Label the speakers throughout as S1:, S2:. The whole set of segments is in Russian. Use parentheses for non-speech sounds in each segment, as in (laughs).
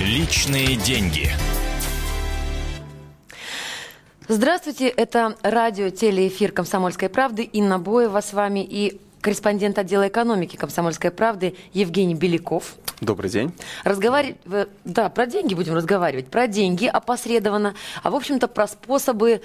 S1: Личные деньги.
S2: Здравствуйте, это радио телеэфир «Комсомольской правды». Инна Боева с вами и корреспондент отдела экономики «Комсомольской правды» Евгений Беляков.
S3: Добрый день.
S2: Разговаривать, да, про деньги будем разговаривать. Про деньги опосредованно, а в общем-то про способы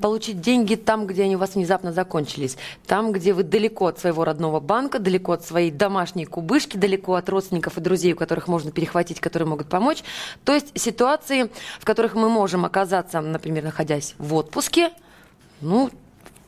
S2: получить деньги там, где они у вас внезапно закончились. Там, где вы далеко от своего родного банка, далеко от своей домашней кубышки, далеко от родственников и друзей, у которых можно перехватить, которые могут помочь. То есть ситуации, в которых мы можем оказаться, например, находясь в отпуске, ну,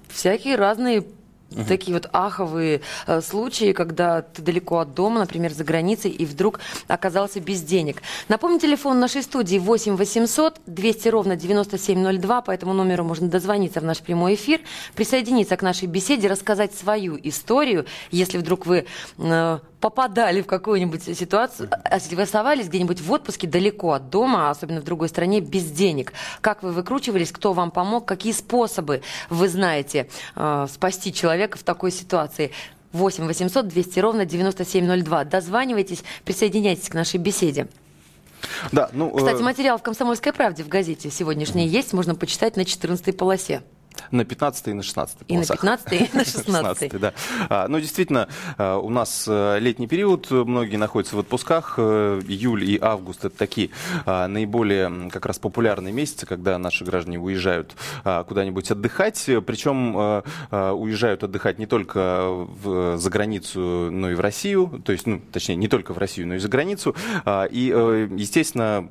S2: всякие разные Угу. Такие вот аховые э, случаи, когда ты далеко от дома, например, за границей, и вдруг оказался без денег. Напомню, телефон нашей студии 8 800 200 ровно 9702. По этому номеру можно дозвониться в наш прямой эфир, присоединиться к нашей беседе, рассказать свою историю, если вдруг вы э, попадали в какую-нибудь ситуацию, а оставались где-нибудь в отпуске далеко от дома, особенно в другой стране, без денег, как вы выкручивались, кто вам помог, какие способы вы знаете э, спасти человека в такой ситуации? 8 800 200 ровно 9702. Дозванивайтесь, присоединяйтесь к нашей беседе. Да, ну, Кстати, э, материал в «Комсомольской правде» в газете сегодняшней есть, можно почитать на 14 полосе.
S3: На 15 и на 16
S2: И полосах. на 15 и на 16 16 (laughs)
S3: да. А, ну, действительно, а, у нас э, летний период, многие находятся в отпусках. Э, июль и август – это такие а, наиболее как раз популярные месяцы, когда наши граждане уезжают куда-нибудь отдыхать. Причем уезжают отдыхать не только в, за границу, но и в Россию. То есть, ну, точнее, не только в Россию, но и за границу. И, э, естественно,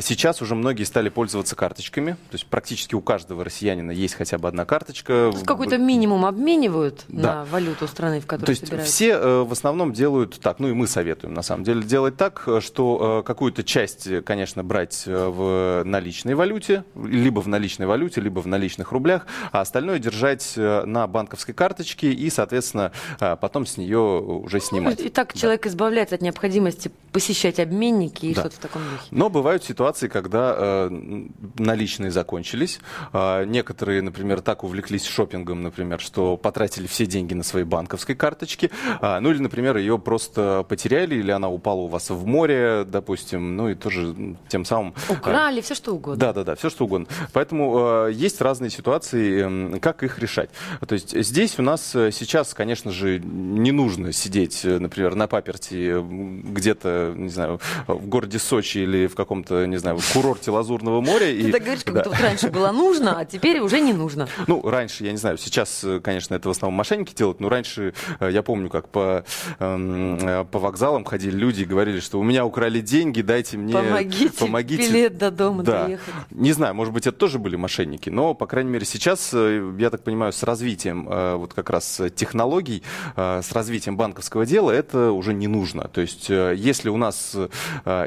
S3: сейчас уже многие стали пользоваться карточками. То есть практически у каждого россиянина есть есть хотя бы одна карточка.
S2: Какой-то минимум обменивают да. на валюту страны, в которой То есть собираются?
S3: все э, в основном делают так, ну и мы советуем на самом деле делать так, что э, какую-то часть, конечно, брать э, в наличной валюте, либо в наличной валюте, либо в наличных рублях, а остальное держать на банковской карточке и, соответственно, потом с нее уже снимать.
S2: И так да. человек избавляется от необходимости посещать обменники и да. что-то в таком духе.
S3: Но бывают ситуации, когда э, наличные закончились, э, некоторые например, так увлеклись шопингом, например, что потратили все деньги на свои банковской карточки, а, ну или, например, ее просто потеряли, или она упала у вас в море, допустим, ну и тоже тем самым...
S2: Украли, а, все что угодно.
S3: Да-да-да, все что угодно. Поэтому а, есть разные ситуации, как их решать. То есть здесь у нас э, сейчас, конечно же, не нужно сидеть, э, например, на паперти где-то, не знаю, в городе Сочи или в каком-то, не знаю, курорте Лазурного моря. (laughs)
S2: Ты и... так говоришь, как да. будто вот раньше было нужно, а теперь уже не нужно.
S3: Ну, раньше, я не знаю, сейчас, э, конечно, это в основном мошенники делают, но раньше э, я помню, как по, эм, э, по вокзалам ходили люди и говорили, что у меня украли деньги, дайте мне...
S2: Помогите, помогите. билет до дома
S3: да.
S2: доехать.
S3: Не знаю, может быть, это тоже были мошенники, но, по крайней мере, сейчас, я так понимаю, с развитием вот как раз технологий, с развитием банковского дела это уже не нужно. То есть, если у нас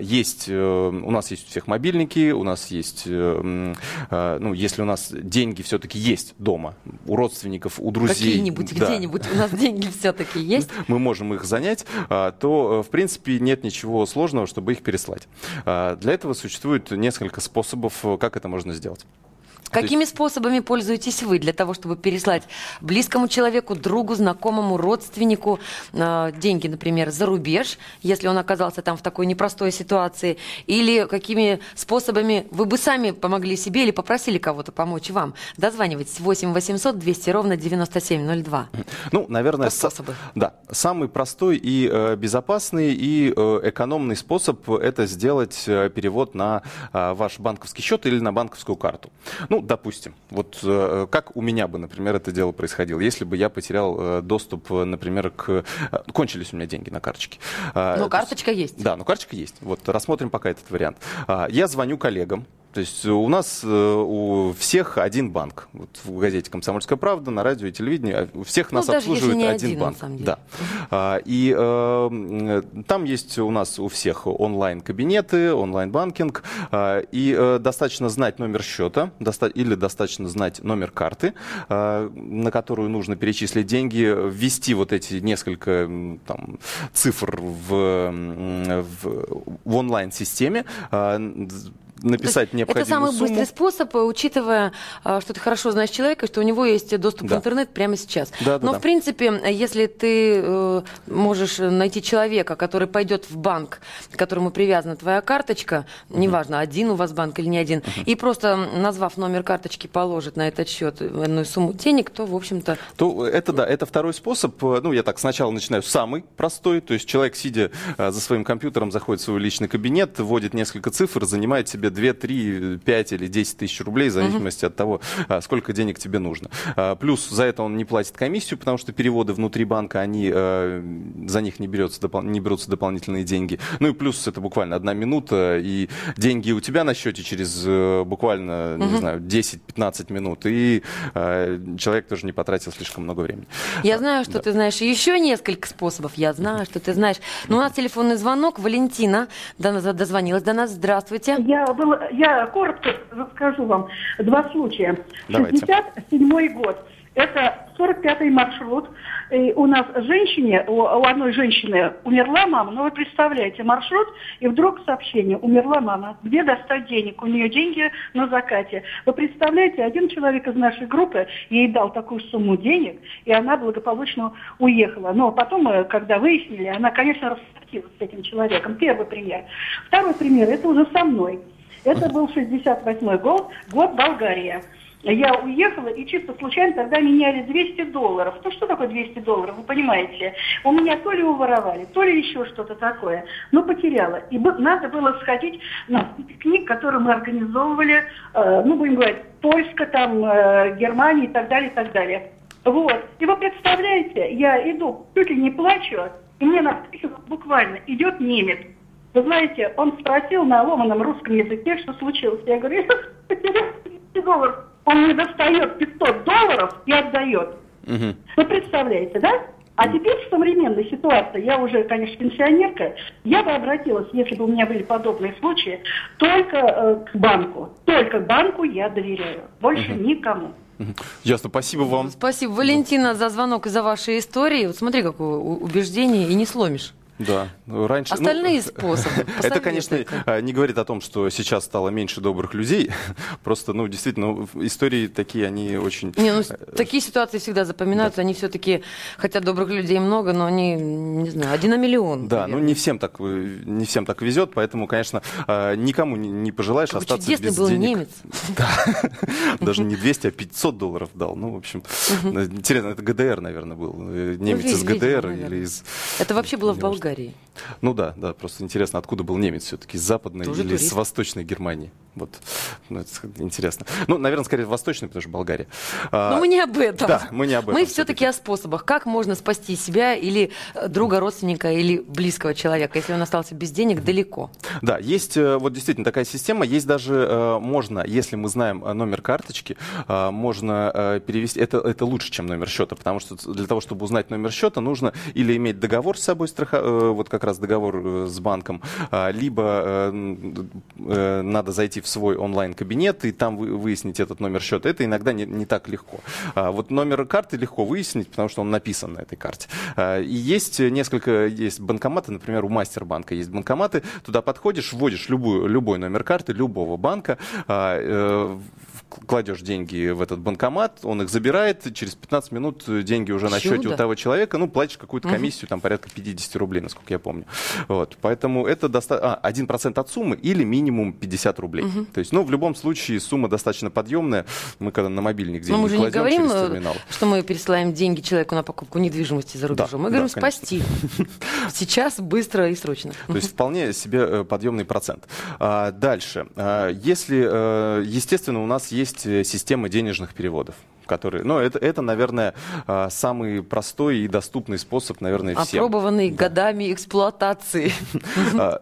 S3: есть, у нас есть у всех мобильники, у нас есть, ну, если у нас деньги все-таки есть дома, у родственников, у друзей.
S2: Какие-нибудь, да. где-нибудь у нас деньги все-таки есть. (laughs)
S3: Мы можем их занять, а, то, э, в принципе, нет ничего сложного, чтобы их переслать. А, для этого существует несколько способов, э, как это можно сделать.
S2: Какими есть... способами пользуетесь вы для того, чтобы переслать близкому человеку, другу, знакомому, родственнику э, деньги, например, за рубеж, если он оказался там в такой непростой ситуации? Или какими способами вы бы сами помогли себе или попросили кого-то помочь вам? Дозванивайтесь 8 800 200 ровно 9702.
S3: Ну, наверное, способы. да, самый простой и э, безопасный и э, экономный способ это сделать э, перевод на э, ваш банковский счет или на банковскую карту. Ну, ну, допустим, вот э, как у меня бы, например, это дело происходило, если бы я потерял э, доступ, э, например, к... Кончились у меня деньги на карточке.
S2: А, но карточка есть.
S3: Да, но карточка есть. Вот рассмотрим пока этот вариант. А, я звоню коллегам, то есть у нас э, у всех один банк. Вот в газете «Комсомольская правда», на радио и телевидении а у всех ну, нас обслуживает один, один банк. Да. А, и э, там есть у нас у всех онлайн-кабинеты, онлайн-банкинг. А, и э, достаточно знать номер счета доста- или достаточно знать номер карты, на которую нужно перечислить деньги, ввести вот эти несколько там, цифр в, в, в онлайн-системе, написать необходимую
S2: Это самый
S3: сумму.
S2: быстрый способ, учитывая, что ты хорошо знаешь человека, что у него есть доступ да. в интернет прямо сейчас. Да, Но, да, в принципе, если ты э, можешь найти человека, который пойдет в банк, к которому привязана твоя карточка, угу. неважно, один у вас банк или не один, угу. и просто назвав номер карточки, положит на этот счет одну сумму денег, то, в общем-то...
S3: То это, да, это второй способ. Ну, я так сначала начинаю самый простой, то есть человек, сидя э, за своим компьютером, заходит в свой личный кабинет, вводит несколько цифр, занимает себе 2, 3, 5 или 10 тысяч рублей, в зависимости угу. от того, а, сколько денег тебе нужно. А, плюс за это он не платит комиссию, потому что переводы внутри банка, они, э, за них не, берется, не берутся дополнительные деньги. Ну и плюс это буквально одна минута, и деньги у тебя на счете через э, буквально, угу. не знаю, 10-15 минут, и э, человек тоже не потратил слишком много времени.
S2: Я знаю, что да. ты знаешь еще несколько способов, я знаю, что ты знаешь. Но у нас телефонный звонок, Валентина дозвонилась до нас, здравствуйте.
S1: Я, был, я коротко расскажу вам два случая. Давайте. 67 год. Это 45-й маршрут. И у нас женщине, у, у одной женщины умерла мама, ну вы представляете, маршрут, и вдруг сообщение, умерла мама, где достать денег? У нее деньги на закате. Вы представляете, один человек из нашей группы ей дал такую сумму денег, и она благополучно уехала. Но потом, э, когда выяснили, она, конечно, расплатилась с этим человеком. Первый пример. Второй пример, это уже со мной. Это был 68 год, год Болгария я уехала и чисто случайно тогда меняли 200 долларов. Ну что такое 200 долларов, вы понимаете? У меня то ли уворовали, то ли еще что-то такое. Но потеряла. И надо было сходить на пикник, который мы организовывали, э, ну будем говорить, Польска, там, э, Германия и так далее, и так далее. Вот. И вы представляете, я иду, чуть ли не плачу, и мне навстречу буквально идет немец. Вы знаете, он спросил на ломаном русском языке, что случилось. Я говорю, я потерял 200 долларов он мне достает 500 долларов и отдает. Угу. Вы представляете, да? А теперь в современной ситуации, я уже, конечно, пенсионерка, я бы обратилась, если бы у меня были подобные случаи, только э, к банку. Только банку я доверяю. Больше угу. никому.
S3: Ясно, спасибо вам.
S2: Спасибо, Валентина, за звонок и за ваши истории. Вот смотри, какое убеждение, и не сломишь.
S3: Да,
S2: раньше... Ну, Остальные ну, (laughs) способы.
S3: Это, конечно, а, не говорит о том, что сейчас стало меньше добрых людей. (laughs) Просто, ну, действительно, истории такие, они очень...
S2: Не, ну, э, такие ситуации всегда запоминаются. Да. Они все-таки, хотя добрых людей много, но они, не знаю, один на миллион.
S3: Да, наверное. ну, не всем так, не всем так везет, поэтому, конечно, а, никому не пожелаешь Какой остаться без
S2: был
S3: денег.
S2: немец. (laughs)
S3: Да, даже не 200, а 500 долларов дал. Ну, в общем, интересно, это ГДР, наверное, был. Э, ну, немец из ГДР или из...
S2: Это вообще было в Болгарии. Болгарии.
S3: Ну да, да, просто интересно, откуда был немец все-таки, из западной Тоже или турист. с восточной Германии? Вот, ну, это интересно. Ну, наверное, скорее восточной, потому что Болгария.
S2: Но а, мы не об этом.
S3: Да, мы не об этом.
S2: Мы все-таки о способах. Как можно спасти себя или э, друга, родственника, или близкого человека, если он остался без денег далеко?
S3: Да, есть э, вот действительно такая система. Есть даже, э, можно, если мы знаем номер карточки, можно перевести, это, это лучше, чем номер счета, потому что для того, чтобы узнать номер счета, нужно или иметь договор с собой, страха, вот как раз договор с банком, а, либо надо зайти в свой онлайн-кабинет и там выяснить этот номер счета. Это иногда не, не так легко. А вот номер карты легко выяснить, потому что он написан на этой карте. А, и есть несколько, есть банкоматы, например, у Мастербанка есть банкоматы, туда подходишь, вводишь любую, любой номер карты любого банка, а, э, кладешь деньги в этот банкомат, он их забирает, через 15 минут деньги уже на счете у того человека, ну, платишь какую-то комиссию, угу. там порядка 50 рублей, насколько я помню. Вот, поэтому это доста... а, 1% от суммы или минимум 50 рублей. Угу. То есть, ну, в любом случае, сумма достаточно подъемная. Мы когда на мобильник деньги Но мы же не говорим, через э, терминал.
S2: что мы пересылаем деньги человеку на покупку недвижимости за рубежом. Да, мы говорим да, спасти. (laughs) Сейчас, быстро и срочно.
S3: То есть, вполне себе э, подъемный процент. А, дальше. А, если, э, естественно, у нас есть система денежных переводов которые... Ну, это, это, наверное, а, самый простой и доступный способ, наверное, всем.
S2: Опробованный да. годами эксплуатации.
S3: А,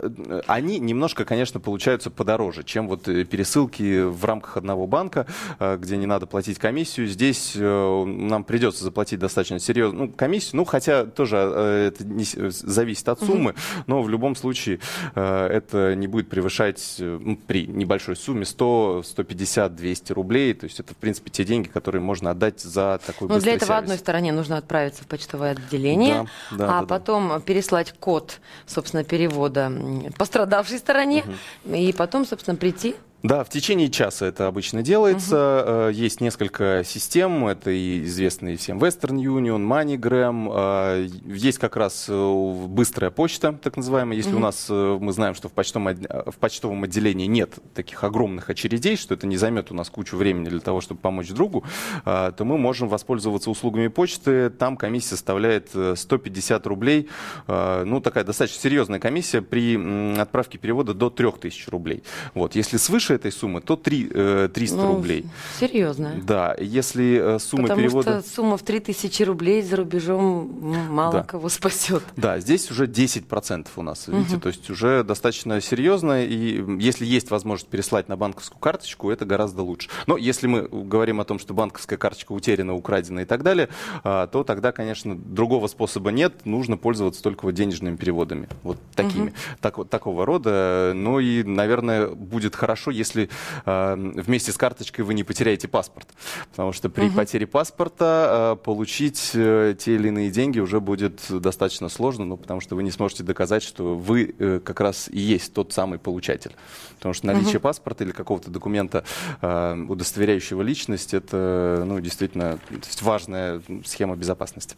S3: они немножко, конечно, получаются подороже, чем вот э, пересылки в рамках одного банка, а, где не надо платить комиссию. Здесь э, нам придется заплатить достаточно серьезную ну, комиссию, ну, хотя тоже э, это не, зависит от суммы, но в любом случае это не будет превышать при небольшой сумме 100, 150, 200 рублей. То есть это, в принципе, те деньги, которые можно можно отдать за такой
S2: Ну, для этого сервис. одной стороне нужно отправиться в почтовое отделение, да, да, а да, потом да. переслать код, собственно, перевода пострадавшей стороне, угу. и потом, собственно, прийти
S3: Да, в течение часа это обычно делается. Угу. Есть несколько систем. Это и известные всем Western Union, MoneyGram. Э, есть как раз э, быстрая почта, так называемая. Если угу. у нас, мы знаем, что в почтовом, в почтовом отделении нет таких огромных очередей, что это не займет у нас кучу времени для того, чтобы помочь другу, то мы можем воспользоваться услугами почты. Там комиссия составляет 150 рублей. Ну, такая достаточно серьезная комиссия при отправке перевода до 3000 рублей. Вот. Если свыше этой суммы, то 3, 300 ну, рублей.
S2: Серьезно.
S3: Да, если э, сумма
S2: Потому
S3: перевода...
S2: Потому что сумма в 3000 рублей за рубежом мало да. кого спасет.
S3: Да, здесь уже 10% у нас, видите, угу. то есть уже достаточно серьезно, и если есть возможность переслать на банковскую карточку, это гораздо лучше. Но если мы говорим о том, что банковская карточка утеряна, украдена и так далее, а, то тогда, конечно, другого способа нет, нужно пользоваться только вот денежными переводами, вот такими, угу. так, такого рода. Ну и, наверное, будет хорошо, если э, вместе с карточкой вы не потеряете паспорт. Потому что при угу. потере паспорта э, получить э, те или иные деньги уже будет достаточно сложно, ну, потому что вы не сможете доказать, что вы э, как раз и есть тот самый получатель. Потому что наличие угу. паспорта или какого-то документа, э, удостоверяющего личность, это ну, действительно важная схема безопасности.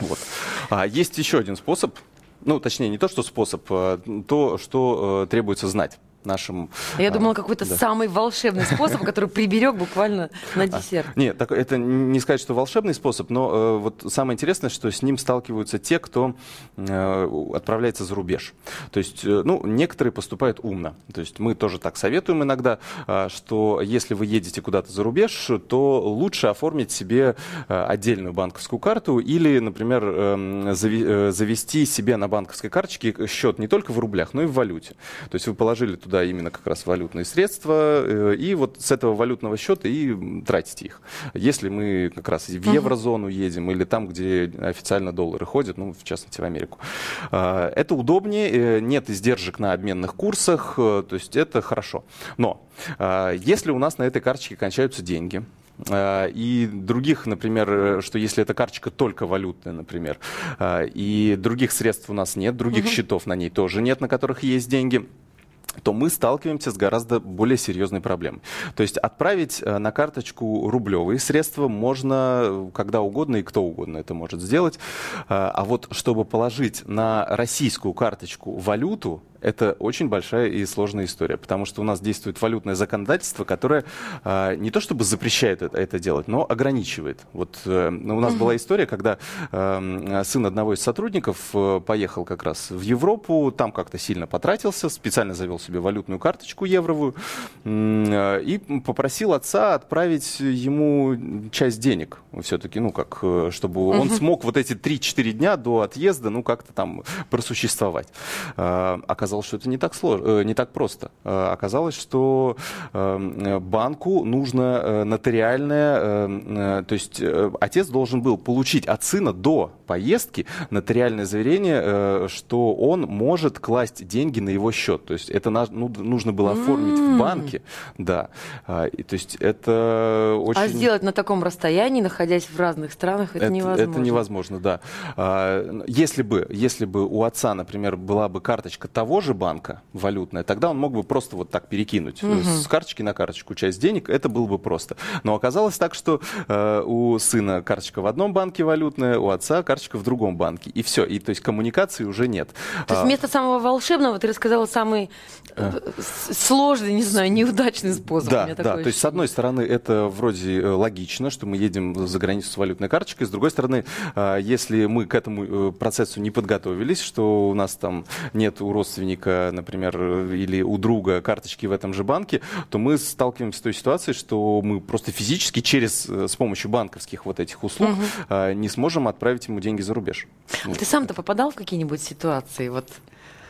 S3: Вот. А есть еще один способ, ну, точнее, не то, что способ, а то, что э, требуется знать нашим...
S2: Я думала, какой-то да. самый волшебный способ, который приберег буквально на а, десерт.
S3: Нет, так, это не сказать, что волшебный способ, но э, вот самое интересное, что с ним сталкиваются те, кто э, отправляется за рубеж. То есть, э, ну, некоторые поступают умно. То есть мы тоже так советуем иногда, э, что если вы едете куда-то за рубеж, то лучше оформить себе э, отдельную банковскую карту или, например, э, зави, э, завести себе на банковской карточке счет не только в рублях, но и в валюте. То есть вы положили туда туда именно как раз валютные средства, э, и вот с этого валютного счета и тратите их. Если мы как раз в еврозону едем или там, где официально доллары ходят, ну, в частности, в Америку. А, это удобнее, э, нет издержек на обменных курсах, э, то есть это хорошо. Но если у нас на этой карточке кончаются деньги, и других, например, что если эта карточка только валютная, например, и других средств у нас нет, других угу. счетов на ней тоже нет, на которых есть деньги, то мы сталкиваемся с гораздо более серьезной проблемой. То есть отправить э, на карточку рублевые средства можно э, когда угодно и кто угодно это может сделать. Э, а вот чтобы положить на российскую карточку валюту, это очень большая и сложная история, потому что у нас действует валютное законодательство, которое э, не то чтобы запрещает это, это делать, но ограничивает. Вот э, у нас была история, когда э, сын одного из сотрудников э, поехал как раз в Европу, там как-то сильно потратился, специально завел себе валютную карточку евровую э, и попросил отца отправить ему часть денег все-таки, ну как, э, чтобы он смог вот эти 3-4 дня до отъезда, ну как-то там просуществовать. Э, оказалось, что это не так, сложно, э, не так просто. Э, оказалось, что э, банку нужно нотариальное, то есть отец должен был получить от сына до поездки нотариальное заверение, что он может класть деньги на его счет. То есть это ну, нужно было оформить в банке. Да. И, то есть это очень...
S2: А сделать на таком расстоянии, находясь в разных странах, это, это невозможно.
S3: Это невозможно, да. А, если бы, если бы у отца, например, была бы карточка того, того же банка валютная, тогда он мог бы просто вот так перекинуть угу. с карточки на карточку часть денег, это было бы просто. Но оказалось так, что э, у сына карточка в одном банке валютная, у отца карточка в другом банке. И все. И то есть коммуникации уже нет.
S2: То есть а вместо самого волшебного ты рассказала самый э, сложный, не знаю, неудачный способ.
S3: Да, да. То есть, с одной стороны, это вроде э, логично, что мы едем за границу с валютной карточкой. С другой стороны, э, если мы к этому процессу не подготовились, что у нас там нет у родственника, например, или у друга карточки в этом же банке, то мы сталкиваемся с той ситуацией, что мы просто физически через, э, с помощью банковских вот этих услуг угу. не сможем отправить ему деньги за рубеж.
S2: А ты сам-то попадал в какие-нибудь ситуации? Вот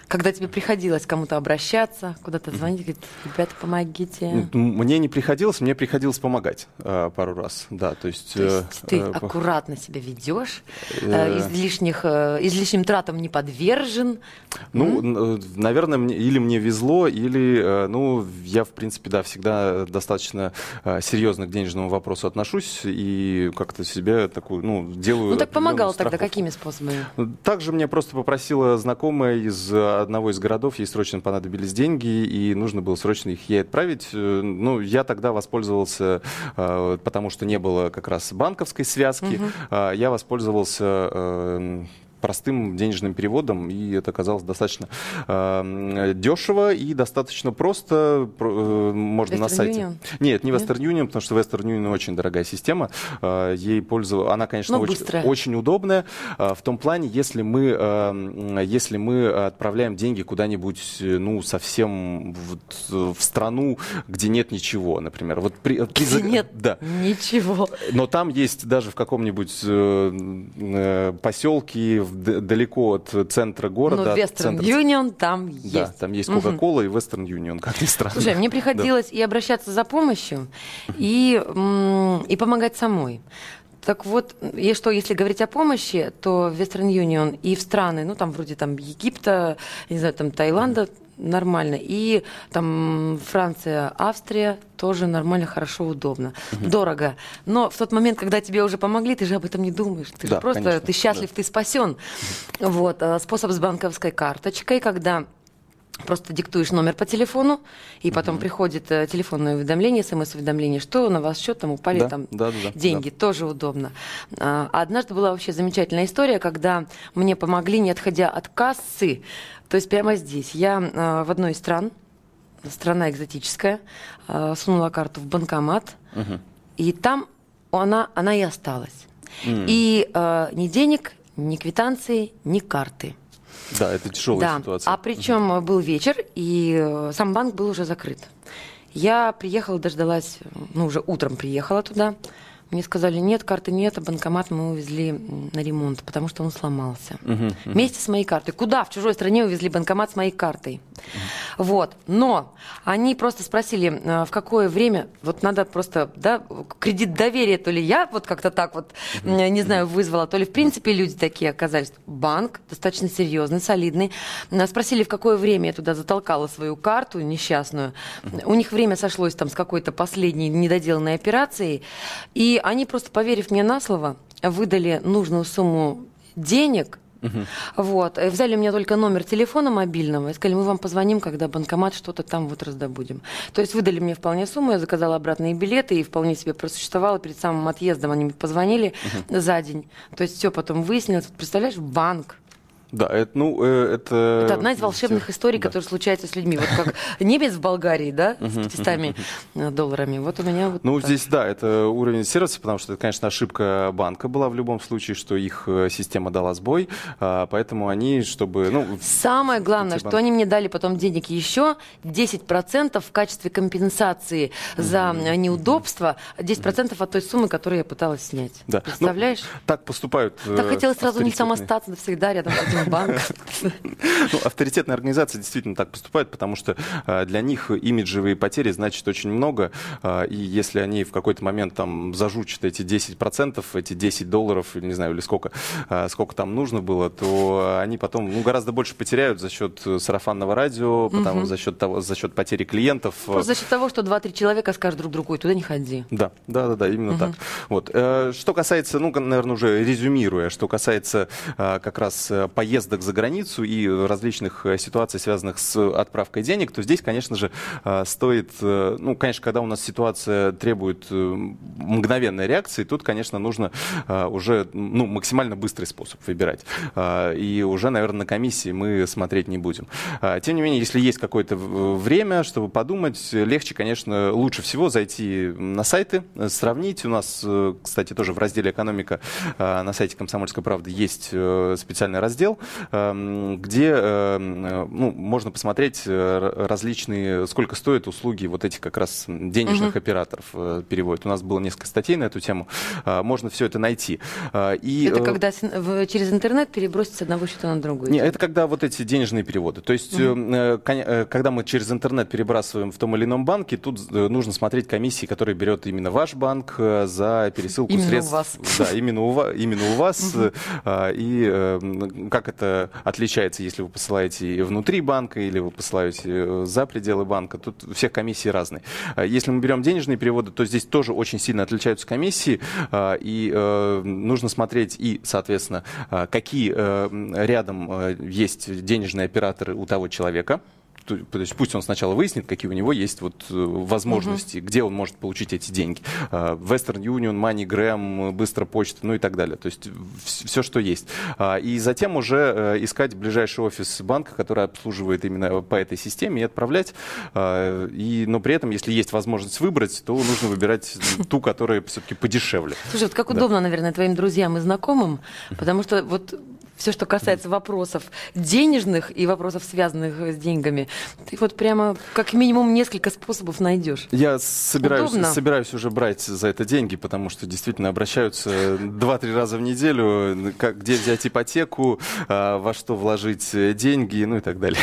S2: когда тебе приходилось кому-то обращаться, куда-то звонить, говорить, ребята, помогите?
S3: Мне не приходилось, мне приходилось помогать э, пару раз, да, то есть...
S2: То есть э, ты э, аккуратно себя ведешь, э, излишних, э, излишним тратам не подвержен?
S3: Ну, mm? наверное, мне, или мне везло, или, э, ну, я, в принципе, да, всегда достаточно э, серьезно к денежному вопросу отношусь и как-то себе такую, ну, делаю...
S2: Ну, так помогал страховку. тогда какими способами?
S3: Также мне просто попросила знакомая из одного из городов ей срочно понадобились деньги, и нужно было срочно их ей отправить. Ну, я тогда воспользовался, потому что не было как раз банковской связки, угу. я воспользовался простым денежным переводом, и это оказалось достаточно э, дешево и достаточно просто. Э, можно Western на сайте. Union? Нет, не Western Нет? Union, потому что Western Union очень дорогая система. Э, ей пользоваться, она, конечно, очень, очень удобная. Э, в том плане, если мы, э, если мы отправляем деньги куда-нибудь, ну, совсем в, в страну, где нет ничего, например. Вот
S2: при, где при... нет да. ничего.
S3: Но там есть даже в каком-нибудь э, э поселке, далеко от центра города. Ну,
S2: Western центра... Union там есть.
S3: Да, там есть Coca-Cola угу. и Western Union, как ни странно.
S2: Слушай, мне приходилось да. и обращаться за помощью, и, и помогать самой. Так вот, и что, если говорить о помощи, то в Western Union и в страны, ну там вроде там Египта, не знаю, там Таиланда, нормально. И там Франция, Австрия тоже нормально, хорошо, удобно. Угу. Дорого. Но в тот момент, когда тебе уже помогли, ты же об этом не думаешь. Ты да, же просто, конечно, ты счастлив, да. ты спасен. Угу. Вот. А способ с банковской карточкой, когда Просто диктуешь номер по телефону, и потом mm приходит э, телефонное уведомление, смс-уведомление, что на вас счет там упали да, там да, да, деньги. Да. Тоже удобно. А, однажды была вообще замечательная история, когда мне помогли, не отходя от кассы, то есть прямо здесь. Я э, в одной из стран, страна экзотическая, э, сунула карту в банкомат, угу. и там она, она и осталась. Mm. И э, ни денег, ни квитанции, ни карты.
S3: Да, это тяжелая да. ситуация.
S2: А причем угу. был вечер, и э, сам банк был уже закрыт. Я приехала, дождалась, ну, уже утром приехала туда. Мне сказали, нет, карты нет, а банкомат мы увезли на ремонт, потому что он сломался. Угу, угу. Вместе с моей картой. Куда? В чужой стране увезли банкомат с моей картой. Угу. Вот. Но они просто спросили, а, в какое время, вот надо просто, да, кредит доверия, то ли я вот как-то так вот, угу. не знаю, вызвала, то ли в принципе люди такие оказались. Банк достаточно серьезный, солидный. Спросили, в какое время я туда затолкала свою карту несчастную. Угу. У них время сошлось там с какой-то последней недоделанной операцией. И они просто, поверив мне на слово, выдали нужную сумму денег, Угу. Вот. И взяли мне только номер телефона мобильного и сказали, мы вам позвоним, когда банкомат что-то там вот раздобудем. То есть выдали мне вполне сумму, я заказала обратные билеты и вполне себе просуществовала. Перед самым отъездом они мне позвонили угу. за день. То есть все потом выяснилось. Представляешь, банк
S3: да, это, ну, э, это...
S2: Это одна из волшебных историй, да. которые случаются с людьми. Вот как немец в Болгарии, да, с 500 долларами. Вот у меня вот
S3: Ну, здесь, да, это уровень сервиса, потому что это, конечно, ошибка банка была в любом случае, что их э, система дала сбой, а, поэтому они, чтобы... Ну,
S2: Самое главное, что они мне дали потом денег еще 10% в качестве компенсации за неудобство, 10% от той суммы, которую я пыталась снять. Да. Ну, Представляешь? Ну,
S3: так поступают
S2: Так хотелось сразу у них там остаться навсегда рядом с этим (laughs) банк.
S3: Ну, авторитетные организации действительно так поступают, потому что а, для них имиджевые потери значат очень много, а, и если они в какой-то момент там зажучат эти 10%, эти 10 долларов, не знаю, или сколько, а, сколько там нужно было, то они потом ну, гораздо больше потеряют за счет сарафанного радио, потому, угу. за, счет того, за счет потери клиентов.
S2: Просто за счет того, что 2-3 человека скажут друг другу, и туда не ходи.
S3: Да, да, да, да именно угу. так. Вот. Э, что касается, ну, наверное, уже резюмируя, что касается как раз поездки поездок за границу и различных э, ситуаций, связанных с отправкой денег, то здесь, конечно же, э, стоит, э, ну, конечно, когда у нас ситуация требует мгновенной реакции, тут, конечно, нужно уже ну, максимально быстрый способ выбирать. И уже, наверное, на комиссии мы смотреть не будем. Тем не менее, если есть какое-то время, чтобы подумать, легче, конечно, лучше всего зайти на сайты, сравнить. У нас, кстати, тоже в разделе «Экономика» на сайте «Комсомольской правды» есть специальный раздел, Эм, где эм, ну, можно посмотреть э, различные, сколько стоят услуги вот этих как раз денежных угу. операторов э, переводят. У нас было несколько статей на эту тему. Э, можно все это найти.
S2: И, это когда через интернет перебросить с одного счета на другой?
S3: Нет, это когда вот эти денежные переводы. То есть, угу. когда мы через интернет перебрасываем в том или ином банке, тут нужно смотреть комиссии, которые берет именно ваш банк за пересылку
S2: именно
S3: средств.
S2: У вас.
S3: Да, именно у вас. Именно у вас. И как как это отличается, если вы посылаете внутри банка или вы посылаете за пределы банка. Тут у всех комиссии разные. Если мы берем денежные переводы, то здесь тоже очень сильно отличаются комиссии, и нужно смотреть и, соответственно, какие рядом есть денежные операторы у того человека, то есть пусть он сначала выяснит, какие у него есть вот э, возможности, угу. где он может получить эти деньги. А, Western Union, MoneyGram, Быстрая почта, ну и так далее. То есть все, что есть. А, и затем уже э, искать ближайший офис банка, который обслуживает именно по этой системе, и отправлять. А, и, но при этом, если есть возможность выбрать, то нужно выбирать ту, которая все-таки подешевле.
S2: Слушай, вот как удобно, да. наверное, твоим друзьям и знакомым, потому что вот все, что касается вопросов денежных и вопросов, связанных с деньгами, ты вот прямо как минимум несколько способов найдешь.
S3: Я собираюсь, собираюсь уже брать за это деньги, потому что действительно обращаются два-три раза в неделю, как, где взять ипотеку, а, во что вложить деньги, ну и так далее.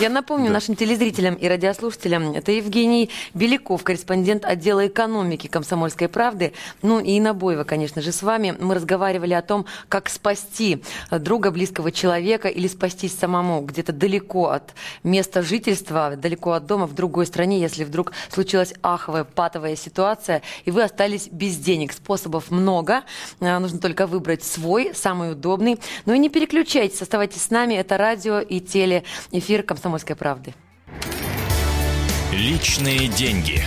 S2: Я напомню да. нашим телезрителям и радиослушателям, это Евгений Беляков, корреспондент отдела экономики «Комсомольской правды». Ну и Инна Боева, конечно же, с вами. Мы разговаривали о том, как спасти друга, близкого человека или спастись самому где-то далеко от места жительства, далеко от дома, в другой стране, если вдруг случилась аховая, патовая ситуация, и вы остались без денег. Способов много, а, нужно только выбрать свой, самый удобный. Ну и не переключайтесь, оставайтесь с нами, это радио и телеэфир «Комсомольской правды».
S4: Личные деньги.